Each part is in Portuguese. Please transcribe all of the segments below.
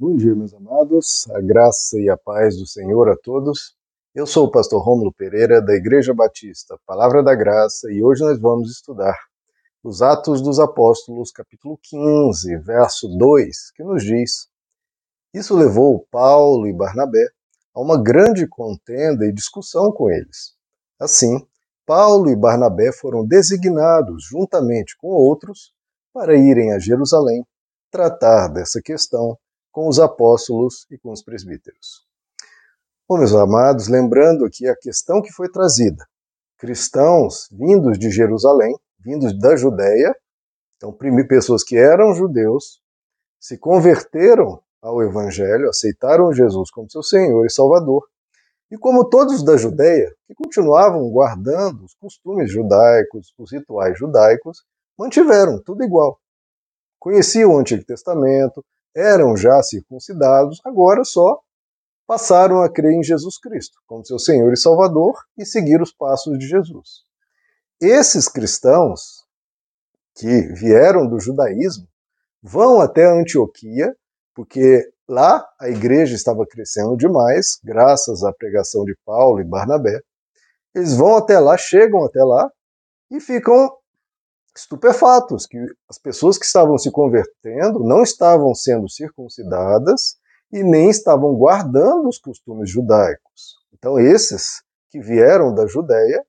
Bom dia, meus amados. A graça e a paz do Senhor a todos. Eu sou o pastor Rômulo Pereira, da Igreja Batista, Palavra da Graça, e hoje nós vamos estudar os Atos dos Apóstolos, capítulo 15, verso 2, que nos diz: Isso levou Paulo e Barnabé a uma grande contenda e discussão com eles. Assim, Paulo e Barnabé foram designados, juntamente com outros, para irem a Jerusalém tratar dessa questão com os apóstolos e com os presbíteros. Bom, meus amados, lembrando aqui a questão que foi trazida. Cristãos vindos de Jerusalém, vindos da Judéia, então pessoas que eram judeus, se converteram ao Evangelho, aceitaram Jesus como seu Senhor e Salvador, e como todos da Judéia, que continuavam guardando os costumes judaicos, os rituais judaicos, mantiveram tudo igual. Conheciam o Antigo Testamento, eram já circuncidados, agora só passaram a crer em Jesus Cristo como seu Senhor e Salvador e seguir os passos de Jesus. Esses cristãos que vieram do judaísmo vão até Antioquia, porque lá a igreja estava crescendo demais, graças à pregação de Paulo e Barnabé. Eles vão até lá, chegam até lá e ficam estupefatos, que as pessoas que estavam se convertendo não estavam sendo circuncidadas e nem estavam guardando os costumes judaicos. Então, esses que vieram da Judéia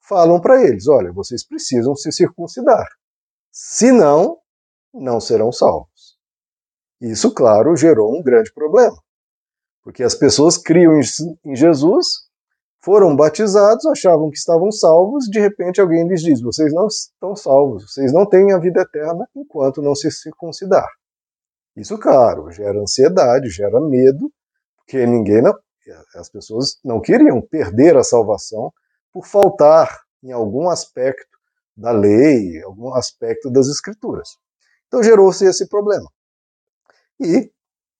falam para eles: olha, vocês precisam se circuncidar, senão, não serão salvos. Isso, claro, gerou um grande problema, porque as pessoas criam em Jesus foram batizados, achavam que estavam salvos, de repente alguém lhes diz: vocês não estão salvos, vocês não têm a vida eterna enquanto não se circuncidar. Isso, claro, gera ansiedade, gera medo, porque ninguém não, as pessoas não queriam perder a salvação por faltar em algum aspecto da lei, algum aspecto das escrituras. Então gerou-se esse problema. E,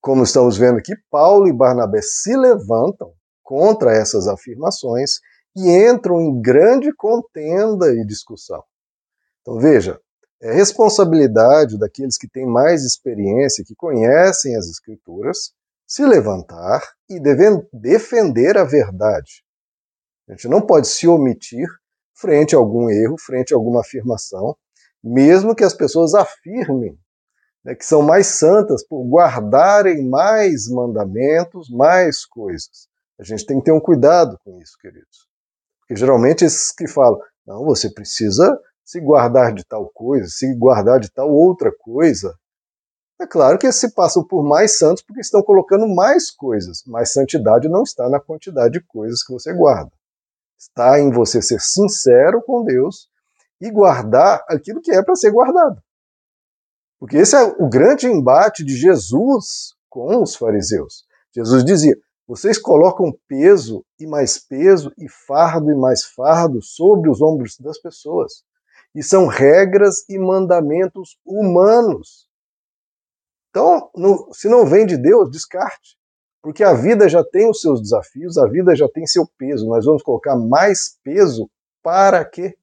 como estamos vendo aqui, Paulo e Barnabé se levantam contra essas afirmações e entram em grande contenda e discussão. Então veja, é responsabilidade daqueles que têm mais experiência, que conhecem as Escrituras, se levantar e defender a verdade. A gente não pode se omitir frente a algum erro, frente a alguma afirmação, mesmo que as pessoas afirmem né, que são mais santas por guardarem mais mandamentos, mais coisas. A gente tem que ter um cuidado com isso, queridos. Porque geralmente esses que falam, não, você precisa se guardar de tal coisa, se guardar de tal outra coisa. É claro que se passam por mais santos porque estão colocando mais coisas, mas santidade não está na quantidade de coisas que você guarda. Está em você ser sincero com Deus e guardar aquilo que é para ser guardado. Porque esse é o grande embate de Jesus com os fariseus. Jesus dizia: vocês colocam peso e mais peso e fardo e mais fardo sobre os ombros das pessoas. E são regras e mandamentos humanos. Então, no, se não vem de Deus, descarte. Porque a vida já tem os seus desafios, a vida já tem seu peso. Nós vamos colocar mais peso para quê?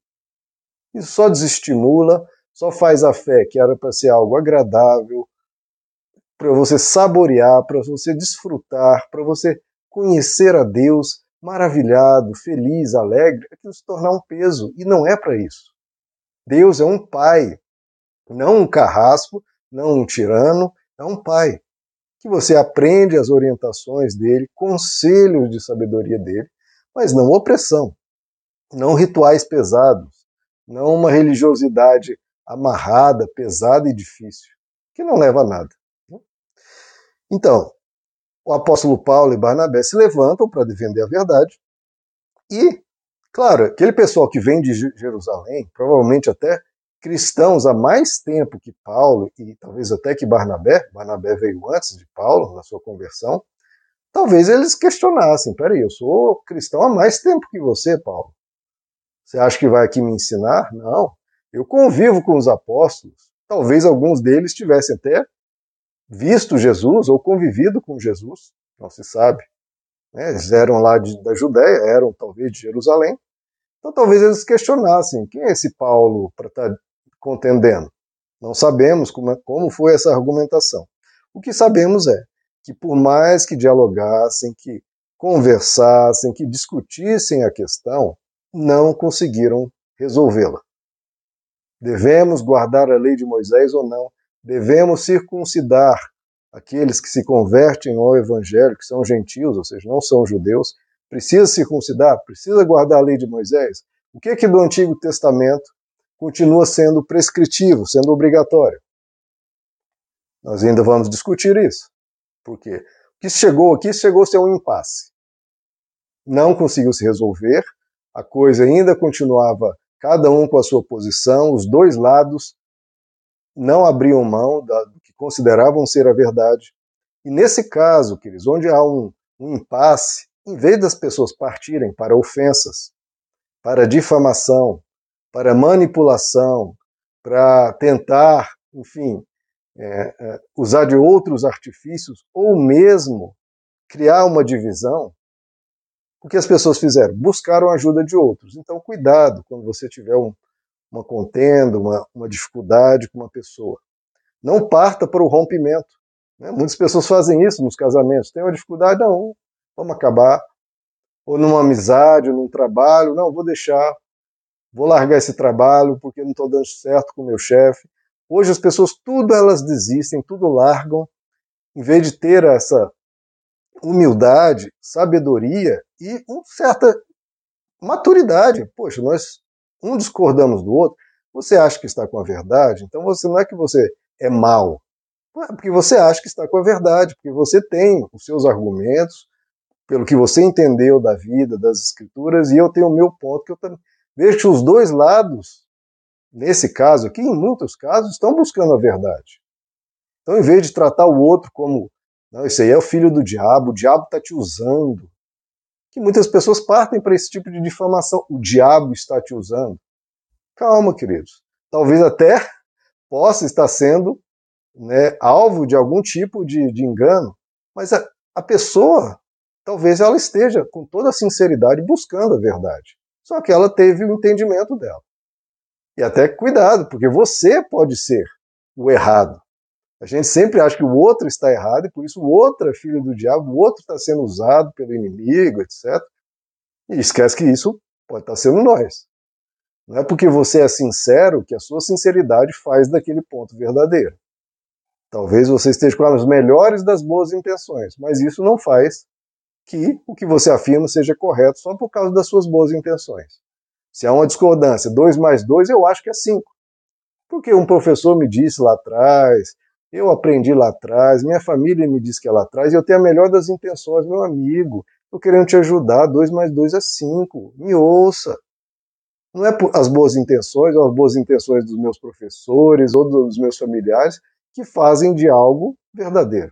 Isso só desestimula, só faz a fé que era para ser algo agradável, para você saborear, para você desfrutar, para você conhecer a Deus maravilhado, feliz, alegre, aquilo se tornar um peso. E não é para isso. Deus é um pai, não um carrasco, não um tirano, é um pai. Que você aprende as orientações dele, conselhos de sabedoria dele, mas não opressão, não rituais pesados, não uma religiosidade amarrada, pesada e difícil, que não leva a nada. Então, o apóstolo Paulo e Barnabé se levantam para defender a verdade e, claro, aquele pessoal que vem de Jerusalém, provavelmente até cristãos há mais tempo que Paulo e talvez até que Barnabé, Barnabé veio antes de Paulo na sua conversão, talvez eles questionassem: peraí, eu sou cristão há mais tempo que você, Paulo. Você acha que vai aqui me ensinar? Não. Eu convivo com os apóstolos. Talvez alguns deles tivessem até visto Jesus ou convivido com Jesus, não se sabe. Né? Eles eram lá de, da Judéia, eram talvez de Jerusalém. Então talvez eles questionassem: quem é esse Paulo para estar tá contendendo? Não sabemos como, é, como foi essa argumentação. O que sabemos é que, por mais que dialogassem, que conversassem, que discutissem a questão, não conseguiram resolvê-la. Devemos guardar a lei de Moisés ou não? Devemos circuncidar aqueles que se convertem ao evangelho, que são gentios, ou seja, não são judeus? Precisa circuncidar? Precisa guardar a lei de Moisés? O que que do Antigo Testamento continua sendo prescritivo, sendo obrigatório? Nós ainda vamos discutir isso. Por quê? O que chegou aqui chegou a ser um impasse. Não conseguiu se resolver, a coisa ainda continuava cada um com a sua posição, os dois lados não abriam mão do que consideravam ser a verdade. E nesse caso, queridos, onde há um, um impasse, em vez das pessoas partirem para ofensas, para difamação, para manipulação, para tentar, enfim, é, é, usar de outros artifícios, ou mesmo criar uma divisão, o que as pessoas fizeram? Buscaram a ajuda de outros. Então, cuidado quando você tiver um, uma contenda, uma, uma dificuldade com uma pessoa. Não parta para o rompimento. Né? Muitas pessoas fazem isso nos casamentos. Tem uma dificuldade, não, vamos acabar. Ou numa amizade, ou num trabalho, não, vou deixar, vou largar esse trabalho porque não estou dando certo com o meu chefe. Hoje as pessoas tudo elas desistem, tudo largam, em vez de ter essa humildade, sabedoria e uma certa maturidade. Poxa, nós um discordamos do outro. Você acha que está com a verdade, então você não é que você é mal, é porque você acha que está com a verdade, porque você tem os seus argumentos, pelo que você entendeu da vida, das escrituras, e eu tenho o meu ponto que eu também vejo que os dois lados, nesse caso aqui, em muitos casos, estão buscando a verdade. Então, em vez de tratar o outro como não, isso aí é o filho do diabo, o diabo está te usando. Que muitas pessoas partem para esse tipo de difamação. O diabo está te usando. Calma, queridos. Talvez até possa estar sendo né, alvo de algum tipo de, de engano, mas a, a pessoa, talvez ela esteja com toda a sinceridade buscando a verdade. Só que ela teve o entendimento dela. E até cuidado, porque você pode ser o errado. A gente sempre acha que o outro está errado e por isso o outro é filho do diabo, o outro está sendo usado pelo inimigo, etc. E esquece que isso pode estar sendo nós. Não é porque você é sincero que a sua sinceridade faz daquele ponto verdadeiro. Talvez você esteja com as melhores das boas intenções, mas isso não faz que o que você afirma seja correto só por causa das suas boas intenções. Se há uma discordância, 2 mais 2, eu acho que é 5. Porque um professor me disse lá atrás, eu aprendi lá atrás, minha família me disse que é lá atrás, e eu tenho a melhor das intenções, meu amigo. Eu querendo te ajudar, dois mais dois é cinco. Me ouça. Não é as boas intenções, ou as boas intenções dos meus professores, ou dos meus familiares, que fazem de algo verdadeiro.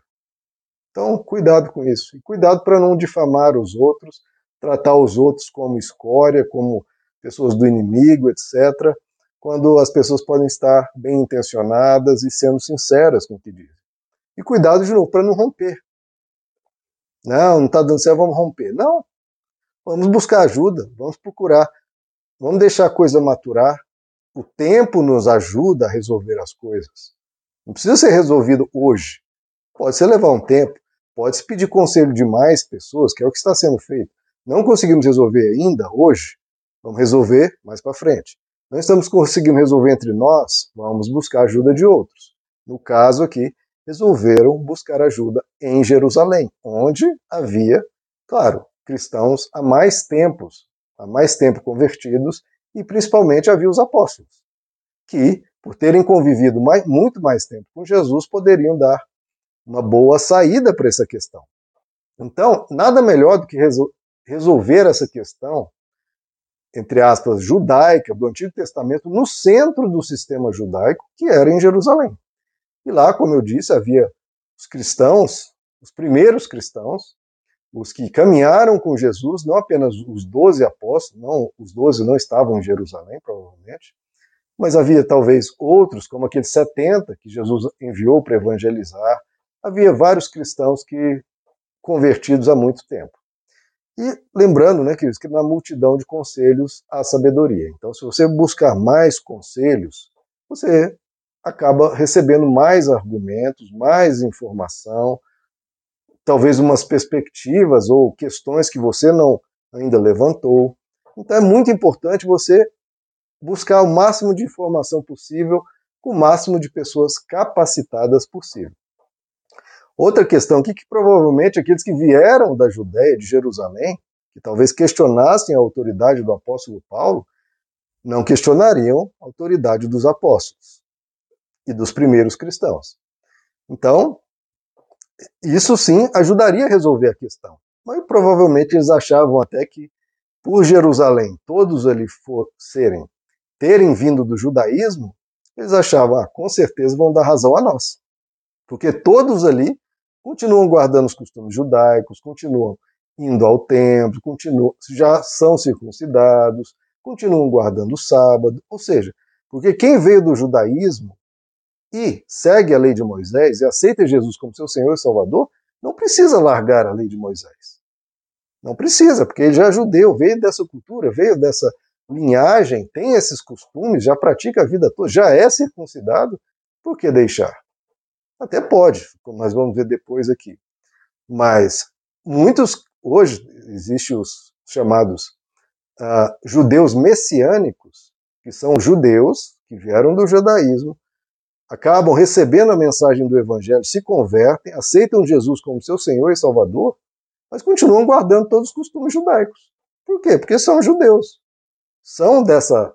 Então, cuidado com isso. E cuidado para não difamar os outros, tratar os outros como escória, como pessoas do inimigo, etc quando as pessoas podem estar bem intencionadas e sendo sinceras com o que dizem. E cuidado de novo para não romper. Não, não está dando certo, vamos romper. Não. Vamos buscar ajuda, vamos procurar. Vamos deixar a coisa maturar. O tempo nos ajuda a resolver as coisas. Não precisa ser resolvido hoje. Pode ser levar um tempo. Pode se pedir conselho de mais pessoas, que é o que está sendo feito. Não conseguimos resolver ainda hoje, vamos resolver mais para frente não estamos conseguindo resolver entre nós, vamos buscar ajuda de outros. No caso aqui, resolveram buscar ajuda em Jerusalém, onde havia, claro, cristãos há mais tempos, há mais tempo convertidos, e principalmente havia os apóstolos, que, por terem convivido mais, muito mais tempo com Jesus, poderiam dar uma boa saída para essa questão. Então, nada melhor do que resol resolver essa questão entre aspas, judaica do Antigo Testamento no centro do sistema judaico, que era em Jerusalém. E lá, como eu disse, havia os cristãos, os primeiros cristãos, os que caminharam com Jesus, não apenas os doze apóstolos, não, os doze não estavam em Jerusalém, provavelmente, mas havia talvez outros, como aqueles 70 que Jesus enviou para evangelizar. Havia vários cristãos que convertidos há muito tempo. E lembrando, né, queridos, que na multidão de conselhos há sabedoria. Então, se você buscar mais conselhos, você acaba recebendo mais argumentos, mais informação, talvez umas perspectivas ou questões que você não ainda levantou. Então é muito importante você buscar o máximo de informação possível com o máximo de pessoas capacitadas possível. Outra questão aqui que provavelmente aqueles que vieram da Judéia, de Jerusalém, que talvez questionassem a autoridade do apóstolo Paulo, não questionariam a autoridade dos apóstolos e dos primeiros cristãos. Então, isso sim ajudaria a resolver a questão. Mas provavelmente eles achavam até que, por Jerusalém, todos ali serem, terem vindo do judaísmo, eles achavam, ah, com certeza vão dar razão a nós. Porque todos ali continuam guardando os costumes judaicos, continuam indo ao templo, continuam, já são circuncidados, continuam guardando o sábado, ou seja, porque quem veio do judaísmo e segue a lei de Moisés e aceita Jesus como seu Senhor e Salvador, não precisa largar a lei de Moisés. Não precisa, porque ele já é judeu, veio dessa cultura, veio dessa linhagem, tem esses costumes, já pratica a vida toda, já é circuncidado, por que deixar? Até pode, como nós vamos ver depois aqui. Mas muitos, hoje, existem os chamados uh, judeus messiânicos, que são judeus que vieram do judaísmo, acabam recebendo a mensagem do evangelho, se convertem, aceitam Jesus como seu Senhor e Salvador, mas continuam guardando todos os costumes judaicos. Por quê? Porque são judeus. São dessa,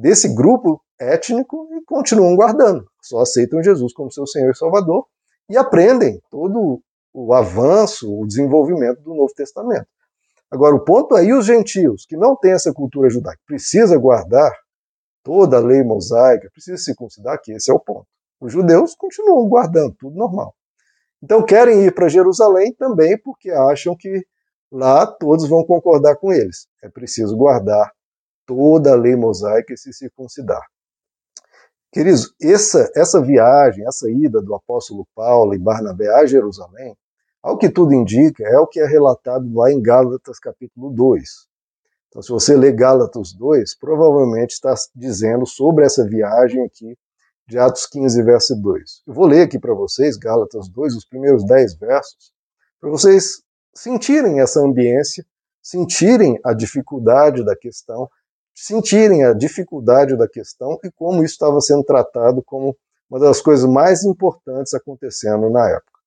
desse grupo étnico e continuam guardando. Só aceitam Jesus como seu Senhor e Salvador e aprendem todo o avanço, o desenvolvimento do Novo Testamento. Agora, o ponto é, os gentios, que não têm essa cultura judaica, precisa guardar toda a lei mosaica, precisa se considerar que esse é o ponto. Os judeus continuam guardando tudo normal. Então querem ir para Jerusalém também porque acham que lá todos vão concordar com eles. É preciso guardar toda a lei mosaica e se circuncidar. Queridos, essa, essa viagem, essa ida do apóstolo Paulo e Barnabé a Jerusalém, ao que tudo indica, é o que é relatado lá em Gálatas capítulo 2. Então, se você ler Gálatas 2, provavelmente está dizendo sobre essa viagem aqui de Atos 15, verso 2. Eu vou ler aqui para vocês, Gálatas 2, os primeiros 10 versos, para vocês sentirem essa ambiência, sentirem a dificuldade da questão, sentirem a dificuldade da questão e como isso estava sendo tratado como uma das coisas mais importantes acontecendo na época.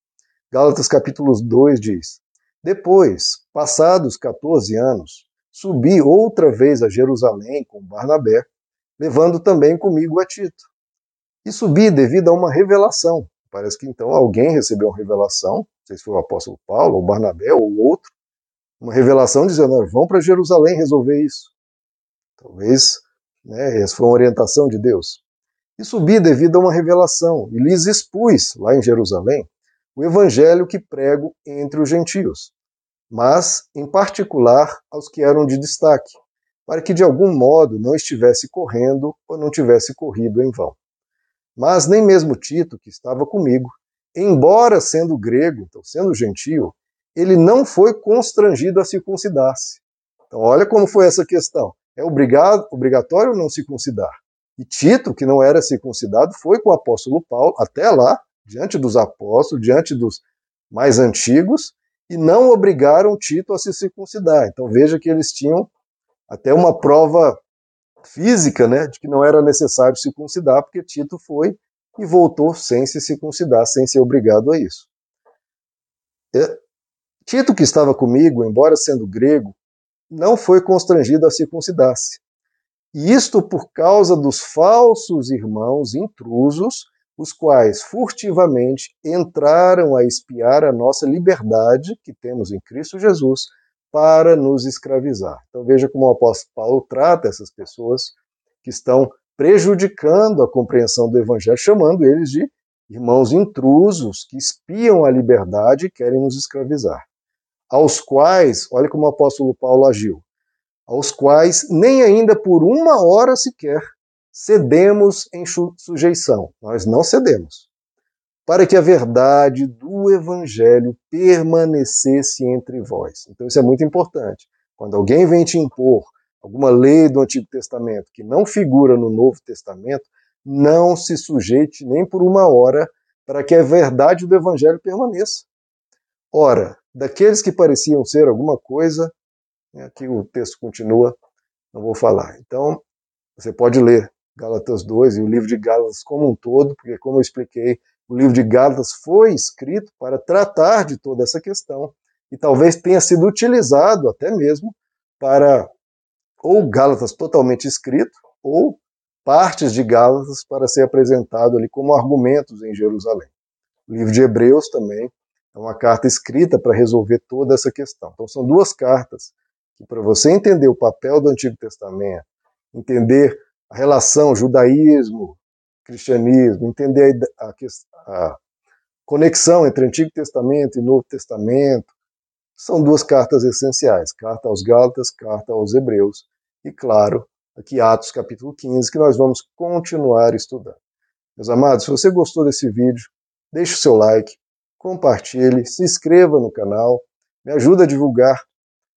Gálatas capítulo 2 diz: Depois, passados 14 anos, subi outra vez a Jerusalém com Barnabé, levando também comigo a Tito. E subi devido a uma revelação. Parece que então alguém recebeu uma revelação, não sei se foi o apóstolo Paulo, ou Barnabé, ou outro, uma revelação dizendo: vão para Jerusalém resolver isso. Talvez né, essa foi uma orientação de Deus. E subi devido a uma revelação, e lhes expus, lá em Jerusalém, o evangelho que prego entre os gentios, mas, em particular, aos que eram de destaque, para que de algum modo não estivesse correndo ou não tivesse corrido em vão. Mas nem mesmo Tito, que estava comigo, embora sendo grego, então sendo gentio, ele não foi constrangido a circuncidar-se. Então, olha como foi essa questão. É obrigado, obrigatório não circuncidar. E Tito, que não era circuncidado, foi com o apóstolo Paulo até lá, diante dos apóstolos, diante dos mais antigos, e não obrigaram Tito a se circuncidar. Então veja que eles tinham até uma prova física, né, de que não era necessário circuncidar, porque Tito foi e voltou sem se circuncidar, sem ser obrigado a isso. É, Tito, que estava comigo, embora sendo grego, não foi constrangido a circuncidar-se. E isto por causa dos falsos irmãos intrusos, os quais furtivamente entraram a espiar a nossa liberdade que temos em Cristo Jesus para nos escravizar. Então veja como o apóstolo Paulo trata essas pessoas que estão prejudicando a compreensão do evangelho, chamando eles de irmãos intrusos que espiam a liberdade e querem nos escravizar aos quais, olha como o apóstolo Paulo agiu, aos quais nem ainda por uma hora sequer cedemos em sujeição. Nós não cedemos. Para que a verdade do evangelho permanecesse entre vós. Então isso é muito importante. Quando alguém vem te impor alguma lei do Antigo Testamento que não figura no Novo Testamento, não se sujeite nem por uma hora para que a verdade do evangelho permaneça. Ora, daqueles que pareciam ser alguma coisa, né, aqui o texto continua, não vou falar. Então, você pode ler Gálatas 2 e o livro de Gálatas como um todo, porque, como eu expliquei, o livro de Gálatas foi escrito para tratar de toda essa questão e talvez tenha sido utilizado até mesmo para ou Gálatas totalmente escrito ou partes de Gálatas para ser apresentado ali como argumentos em Jerusalém. O livro de Hebreus também é uma carta escrita para resolver toda essa questão. Então são duas cartas que para você entender o papel do Antigo Testamento, entender a relação judaísmo, cristianismo, entender a, a, a conexão entre Antigo Testamento e Novo Testamento, são duas cartas essenciais, carta aos Gálatas, carta aos Hebreus, e claro, aqui Atos capítulo 15, que nós vamos continuar estudando. Meus amados, se você gostou desse vídeo, deixe o seu like, compartilhe, se inscreva no canal, me ajuda a divulgar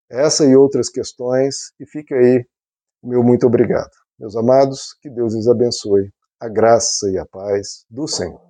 essa e outras questões e fica aí o meu muito obrigado. Meus amados, que Deus os abençoe, a graça e a paz do Senhor.